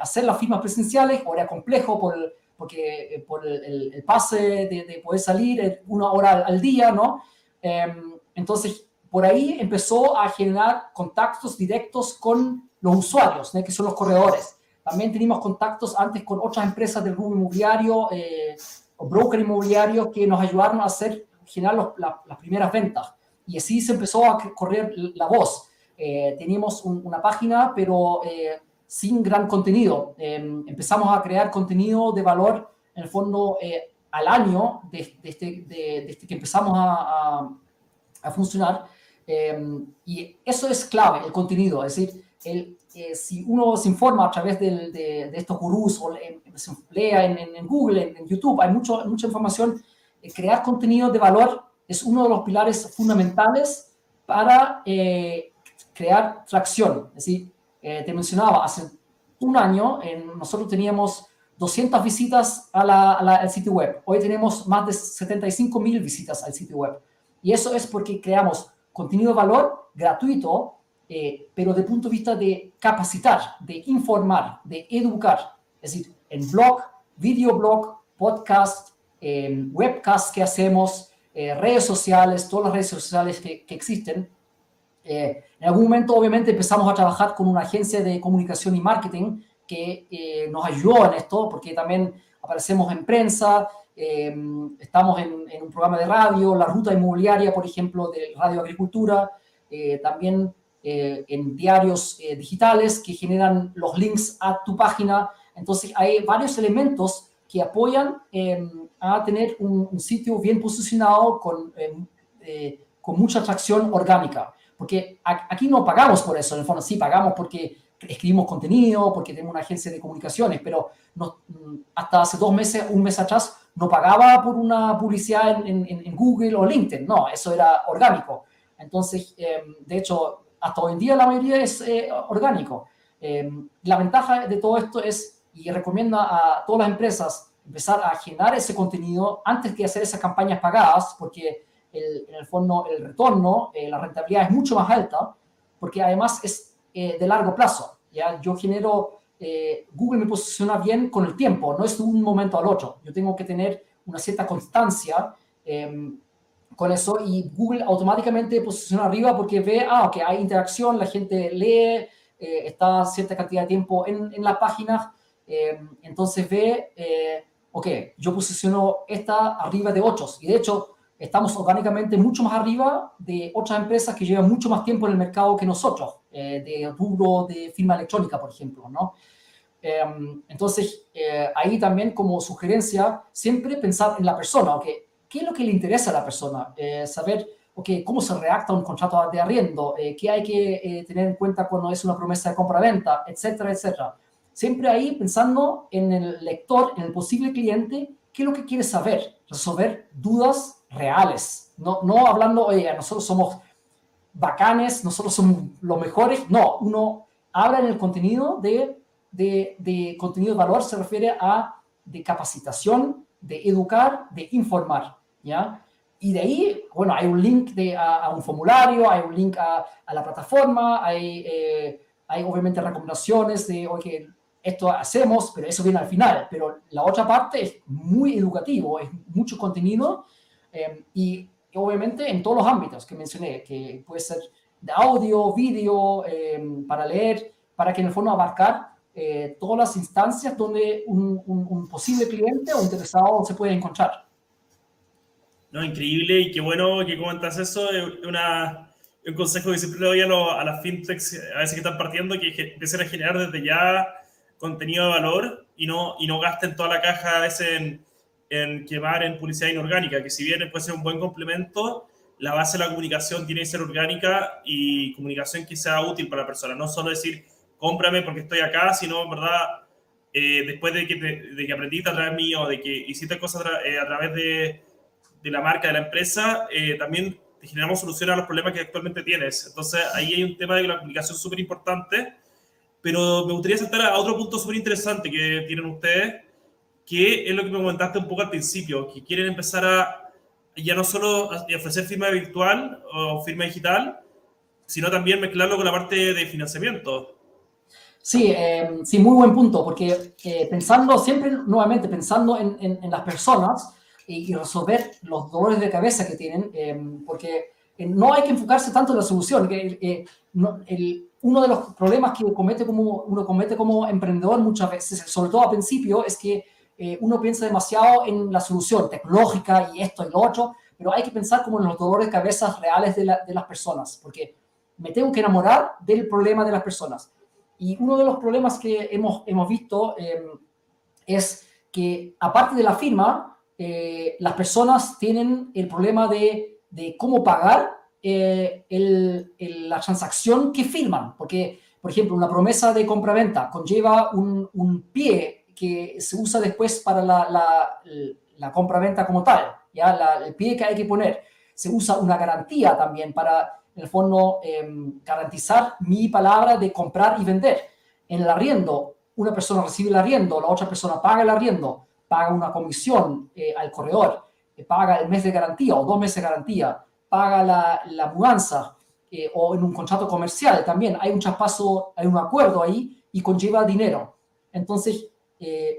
S2: hacer las firmas presenciales o era complejo por, porque, por el, el pase de, de, poder salir una hora al, al día, ¿no? Em, entonces, por ahí empezó a generar contactos directos con los usuarios, ¿no? que son los corredores. También teníamos contactos antes con otras empresas del grupo inmobiliario eh, o broker inmobiliario que nos ayudaron a hacer, generar las primeras ventas. y así se empezó a correr la voz. teníamos una página, pero sin gran contenido. Em, empezamos a crear contenido de valor, en el fondo, al año desde este, de, que empezamos a, a, funcionar. Em, y eso es clave, el contenido. Es decir, el, eh, si uno se informa a través de, de, estos gurús o se lea en, en, Google, en, YouTube, hay mucho, mucha información. Eh, crear contenido de valor es uno de los pilares fundamentales para eh, crear tracción. Es decir, te mencionaba, hace un año nosotros teníamos 200 visitas al sitio web. Hoy tenemos más de 75 mil visitas al sitio web. Y eso es porque creamos contenido de valor gratuito, eh, pero de punto de vista de capacitar, de informar, de educar. Es decir, en blog, videoblog, podcast, eh, webcast que hacemos, eh, redes sociales, todas las redes sociales que existen. En algún momento, obviamente, empezamos a trabajar con una agencia de comunicación y marketing que eh, nos ayudó en esto, porque también aparecemos en prensa, eh, estamos en, un programa de radio, la ruta inmobiliaria, por ejemplo, de Radio Agricultura, eh, también en diarios digitales que generan los links a tu página. Entonces, hay varios elementos que apoyan a tener un, sitio bien posicionado con, con mucha atracción orgánica. Porque aquí no pagamos por eso, en el fondo sí pagamos porque escribimos contenido, porque tenemos una agencia de comunicaciones, pero mm, hasta hace dos meses, un mes atrás, no pagaba por una publicidad en, en, Google o LinkedIn, no, eso era orgánico. Entonces, em, de hecho, hasta hoy en día la mayoría es eh, orgánico. Em, la ventaja de todo esto es, y recomiendo a todas las empresas, empezar a generar ese contenido antes que hacer esas campañas pagadas, porque en el fondo el retorno, eh, la rentabilidad es mucho más alta, porque además es eh, de largo plazo. ¿ya? Yo genero, eh, Google me posiciona bien con el tiempo, no es de un momento al otro. Yo tengo que tener una cierta constancia em, con eso y Google automáticamente posiciona arriba porque ve, ah, que hay interacción, la gente lee, eh, está cierta cantidad de tiempo en, en la página, em, entonces ve, ok, yo posiciono esta arriba de otros. Y de hecho, estamos orgánicamente mucho más arriba de otras empresas que llevan mucho más tiempo en el mercado que nosotros, eh, de rubro de firma electrónica, por ejemplo, ¿no? Em, entonces, eh, ahí también como sugerencia, siempre pensar en la persona, ¿ok? ¿Qué es lo que le interesa a la persona? Eh, saber, ¿ok? ¿Cómo se reacta un contrato de arriendo? ¿Qué hay que tener en cuenta cuando es una promesa de compra-venta? Etcétera, etcétera. Siempre ahí pensando en el lector, en el posible cliente, qué es lo que quiere saber, resolver dudas reales. No, no hablando, oye, nosotros somos bacanes, nosotros somos los mejores. No, uno habla en el contenido de, de, contenido de valor, se refiere a de capacitación, de educar, de informar, ¿ya? Y de ahí, bueno, hay un link de, a, un formulario, hay un link a, a la plataforma, hay, eh, hay obviamente recomendaciones de, oye, esto hacemos, pero eso viene al final. Pero la otra parte es muy educativo, es mucho contenido Em, y obviamente en todos los ámbitos que mencioné, que puede ser de audio, vídeo, em, para leer, para que en el fondo abarcar eh, todas las instancias donde un, posible cliente o interesado se puede encontrar.
S1: No, increíble y qué bueno que comentas eso. Es una, un consejo que siempre le doy a, a las fintechs, a veces que están partiendo, que empiecen a generar desde ya contenido de valor y no, y no gasten toda la caja a veces en en quemar en publicidad inorgánica, que si bien puede ser un buen complemento, la base de la comunicación tiene que ser orgánica y comunicación que sea útil para la persona. No solo decir, cómprame porque estoy acá, sino, ¿verdad? Eh, después de que, de que aprendiste a través mío, de que hiciste cosas eh, a, través de, de, la marca, de la empresa, eh, también te generamos soluciones a los problemas que actualmente tienes. Entonces, ahí hay un tema de la comunicación súper importante, pero me gustaría saltar a otro punto súper interesante que tienen ustedes, que es lo que me comentaste un poco al principio, que quieren empezar a ya no solo ofrecer firma virtual o firma digital, sino también mezclarlo con la parte de financiamiento.
S2: Sí, eh, sí, muy buen punto, porque eh, pensando siempre, nuevamente, pensando en, en, las personas y, resolver los dolores de cabeza que tienen, eh, porque no hay que enfocarse tanto en la solución, que el, uno de los problemas que comete como, uno comete como emprendedor muchas veces, sobre todo al principio, es que eh, uno piensa demasiado en la solución tecnológica y esto y lo otro, pero hay que pensar como en los dolores de cabeza reales de, las personas, porque me tengo que enamorar del problema de las personas. Y uno de los problemas que hemos, hemos visto eh, es que, aparte de la firma, eh, las personas tienen el problema de, de cómo pagar la transacción que firman. Porque, por ejemplo, una promesa de compra-venta conlleva un, pie que se usa después para la, la, compra-venta como tal, ¿ya? El pie que hay que poner. Se usa una garantía también para el fondo, em, garantizar mi palabra de comprar y vender. En el arriendo, una persona recibe el arriendo, la otra persona paga el arriendo, paga una comisión eh, al corredor, eh, paga el mes de garantía o dos meses de garantía, paga la, la mudanza eh, o en un contrato comercial también hay un traspaso, hay un acuerdo ahí y conlleva dinero. Entonces,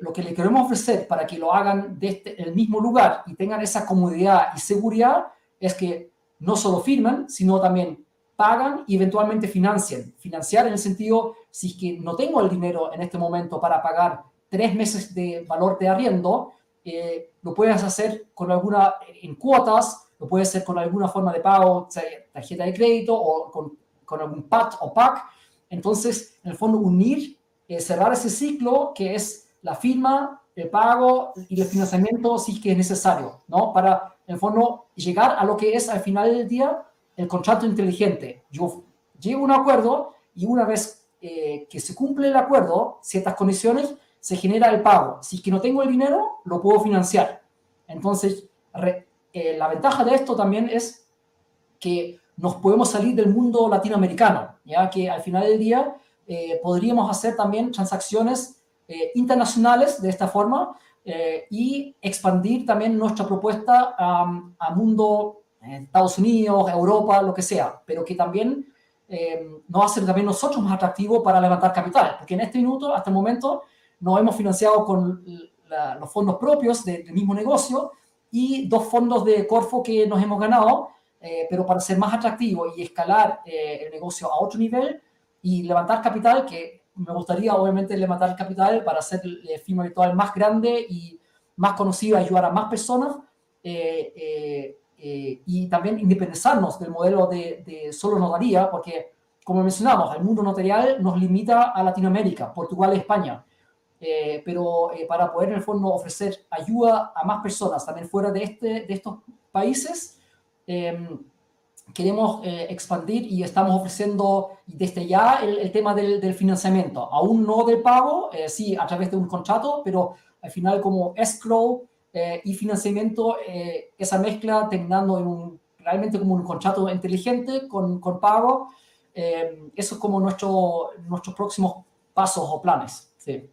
S2: lo que le queremos ofrecer para que lo hagan desde este, el mismo lugar y tengan esa comodidad y seguridad es que no solo firman, sino también pagan y eventualmente financian. Financiar en el sentido, si es que no tengo el dinero en este momento para pagar tres meses de valor de arriendo, eh, lo puedes hacer con alguna, en cuotas, lo puedes hacer con alguna forma de pago, tarjeta de crédito o con, con algún PAT o PAC. Entonces, en el fondo, unir, eh, cerrar ese ciclo que es la firma, el pago y el financiamiento es que es necesario, ¿no? Para en fondo, llegar a lo que es al final del día el contrato inteligente. Yo llego un acuerdo y una vez eh, que se cumple el acuerdo, ciertas condiciones, se genera el pago. Si es que no tengo el dinero, lo puedo financiar. Entonces, eh, la ventaja de esto también es que nos podemos salir del mundo latinoamericano, ya que al final del día eh, podríamos hacer también transacciones internacionales de esta forma eh, y expandir también nuestra propuesta a, mundo, eh, Estados Unidos, Europa, lo que sea, pero que también eh, nos hace también nosotros más atractivos para levantar capital, porque en este minuto, hasta el momento, nos hemos financiado con los fondos propios del mismo negocio y dos fondos de Corfo que nos hemos ganado, eh, pero para ser más atractivo y escalar el negocio a otro nivel y levantar capital, que me gustaría obviamente levantar capital para hacer el firma virtual más grande y más conocido, ayudar a más personas eh, eh, eh, y también independizarnos del modelo de, de, solo notaría, porque como mencionamos, el mundo notarial nos limita a Latinoamérica, Portugal y España. pero para poder en el fondo ofrecer ayuda a más personas también fuera de, este, de estos países, queremos eh, expandir y estamos ofreciendo desde ya el, tema del, financiamiento. Aún no del pago, eh, sí, a través de un contrato, pero al final como escrow eh, y financiamiento, esa mezcla terminando en un, realmente como un contrato inteligente con, con pago. eso es como nuestro, nuestros próximos pasos o planes. Sí.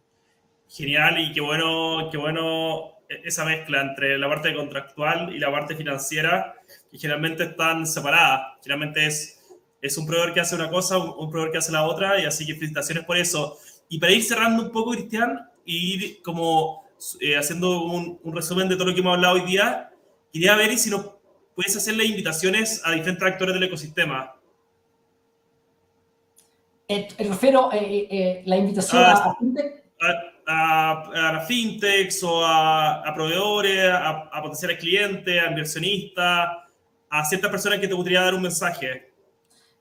S1: Genial y qué bueno, qué bueno esa mezcla entre la parte contractual y la parte financiera y generalmente están separadas. Generalmente es, es un proveedor que hace una cosa, un, proveedor que hace la otra, y así que felicitaciones por eso. Y para ir cerrando un poco, Cristian, y ir como eh, haciendo un, un, resumen de todo lo que hemos hablado hoy día, quería ver si nos puedes hacerle invitaciones a diferentes actores del ecosistema.
S2: Eh, refiero eh, eh, la invitación
S1: ah,
S2: a,
S1: a, a, a, fintechs o a, a proveedores, a, a potenciales clientes, a inversionistas, a ciertas personas que te gustaría dar un mensaje?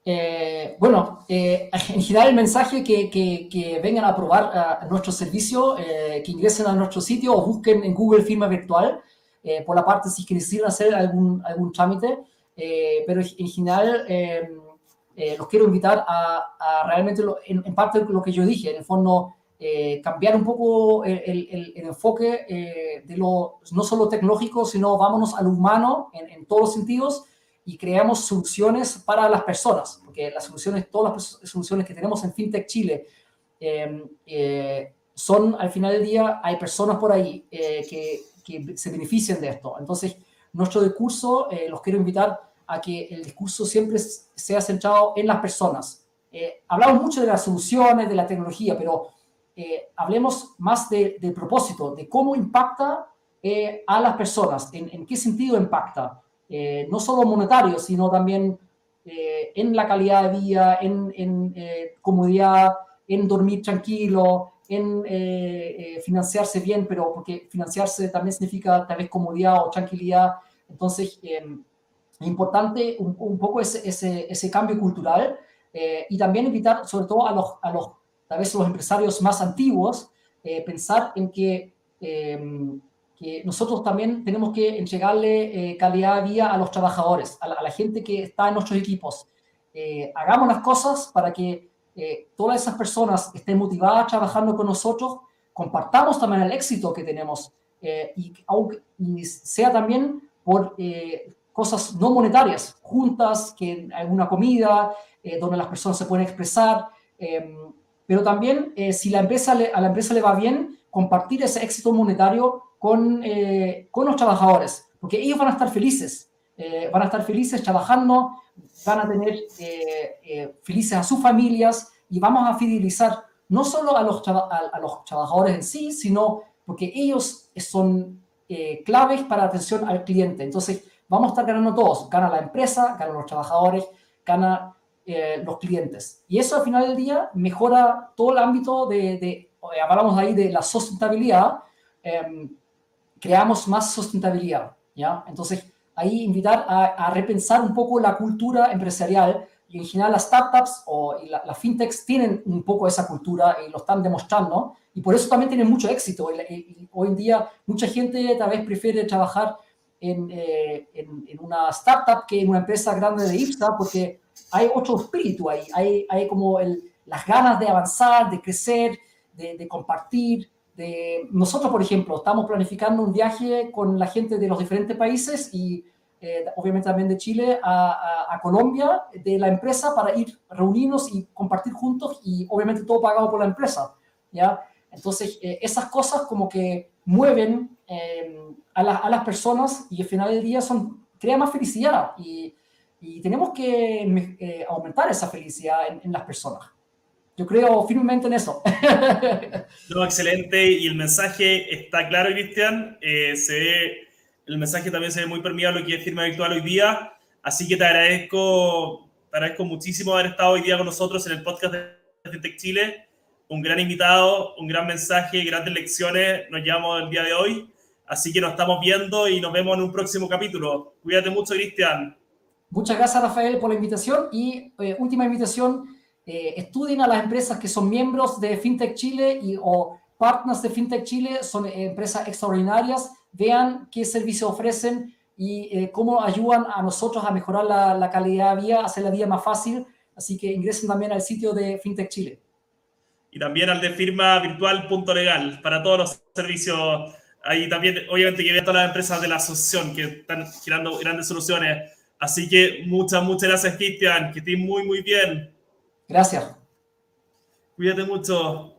S2: Eh, bueno, eh, en general el mensaje que, que, que vengan a probar a nuestro servicio, eh, que ingresen a nuestro sitio o busquen en Google Firma Virtual, eh, por la parte si quieren hacer algún, algún trámite, eh, pero en general eh, los quiero invitar a, a realmente, lo, en, en, parte lo que yo dije, en el fondo eh, cambiar un poco el, el, el enfoque eh, de lo no solo tecnológico, sino vámonos al humano en, en, todos los sentidos y creamos soluciones para las personas, porque las soluciones, todas las soluciones que tenemos en FinTech Chile eh, son, al final del día, hay personas por ahí que, que, se benefician de esto. Entonces, nuestro discurso, los quiero invitar a que el discurso siempre sea centrado en las personas. hablamos mucho de las soluciones, de la tecnología, pero eh, hablemos más del de propósito, de cómo impacta eh, a las personas, en, en, qué sentido impacta, eh, no solo monetario, sino también eh, en la calidad de vida, en, en eh, comodidad, en dormir tranquilo, en financiarse bien, pero porque financiarse también significa tal vez comodidad o tranquilidad. Entonces, em, importante un, poco ese, ese, ese, cambio cultural eh, y también invitar sobre todo a los, a los, tal vez los empresarios más antiguos, eh, pensar en que, em, que, nosotros también tenemos que entregarle calidad de vida a los trabajadores, a la, gente que está en nuestros equipos. hagamos las cosas para que todas esas personas estén motivadas trabajando con nosotros, compartamos también el éxito que tenemos y, aunque, y sea también por eh, cosas no monetarias, juntas, que alguna comida, eh, donde las personas se pueden expresar, em, pero también eh, si la empresa a la empresa le va bien, compartir ese éxito monetario con, con los trabajadores, porque ellos van a estar felices, van a estar felices trabajando, van a tener felices a sus familias y vamos a fidelizar no solo a los, a los trabajadores en sí, sino porque ellos son eh, claves para atención al cliente. Entonces, vamos a estar ganando todos. Gana la empresa, ganan los trabajadores, gana eh, los clientes. Y eso al final del día mejora todo el ámbito de, de eh, hablamos ahí de la sustentabilidad, em, creamos más sustentabilidad. ¿ya? Entonces, ahí invitar a, repensar un poco la cultura empresarial y en general las startups o las fintechs tienen un poco esa cultura y lo están demostrando y por eso también tienen mucho éxito. Hoy en día mucha gente tal vez prefiere trabajar en, eh, en, una startup que en una empresa grande de IPSA porque hay otro espíritu ahí, hay, hay como el, las ganas de avanzar, de crecer, de, de, compartir. De... Nosotros, por ejemplo, estamos planificando un viaje con la gente de los diferentes países y eh, obviamente también de Chile a, a, a, Colombia, de la empresa para ir reunirnos y compartir juntos y obviamente todo pagado por la empresa. ¿ya? Entonces, eh, esas cosas como que mueven eh, a, a, las personas y al final del día son, crea más felicidad y, y tenemos que eh, aumentar esa felicidad en, las personas. Yo creo firmemente en eso.
S1: No, excelente. Y el mensaje está claro, Cristian. se ve, el mensaje también se ve muy permeado lo que es firma virtual hoy día. Así que te agradezco, te agradezco muchísimo haber estado hoy día con nosotros en el podcast de FinTech Chile un gran invitado, un gran mensaje, grandes lecciones nos llevamos el día de hoy. Así que nos estamos viendo y nos vemos en un próximo capítulo. Cuídate mucho, Cristian.
S2: Muchas gracias, Rafael, por la invitación. Y eh, última invitación, eh, estudien a las empresas que son miembros de FinTech Chile y, o partners de FinTech Chile, son eh, empresas extraordinarias. Vean qué servicios ofrecen y cómo ayudan a nosotros a mejorar la, calidad de vida, hacer la vida más fácil. Así que ingresen también al sitio de FinTech Chile
S1: y también al de firma virtual.legal para todos los servicios. Ahí también, obviamente, que vean todas las empresas de la asociación que están girando grandes soluciones. Así que muchas, muchas gracias, Cristian. Que estés muy, muy bien.
S2: Gracias.
S1: Cuídate mucho.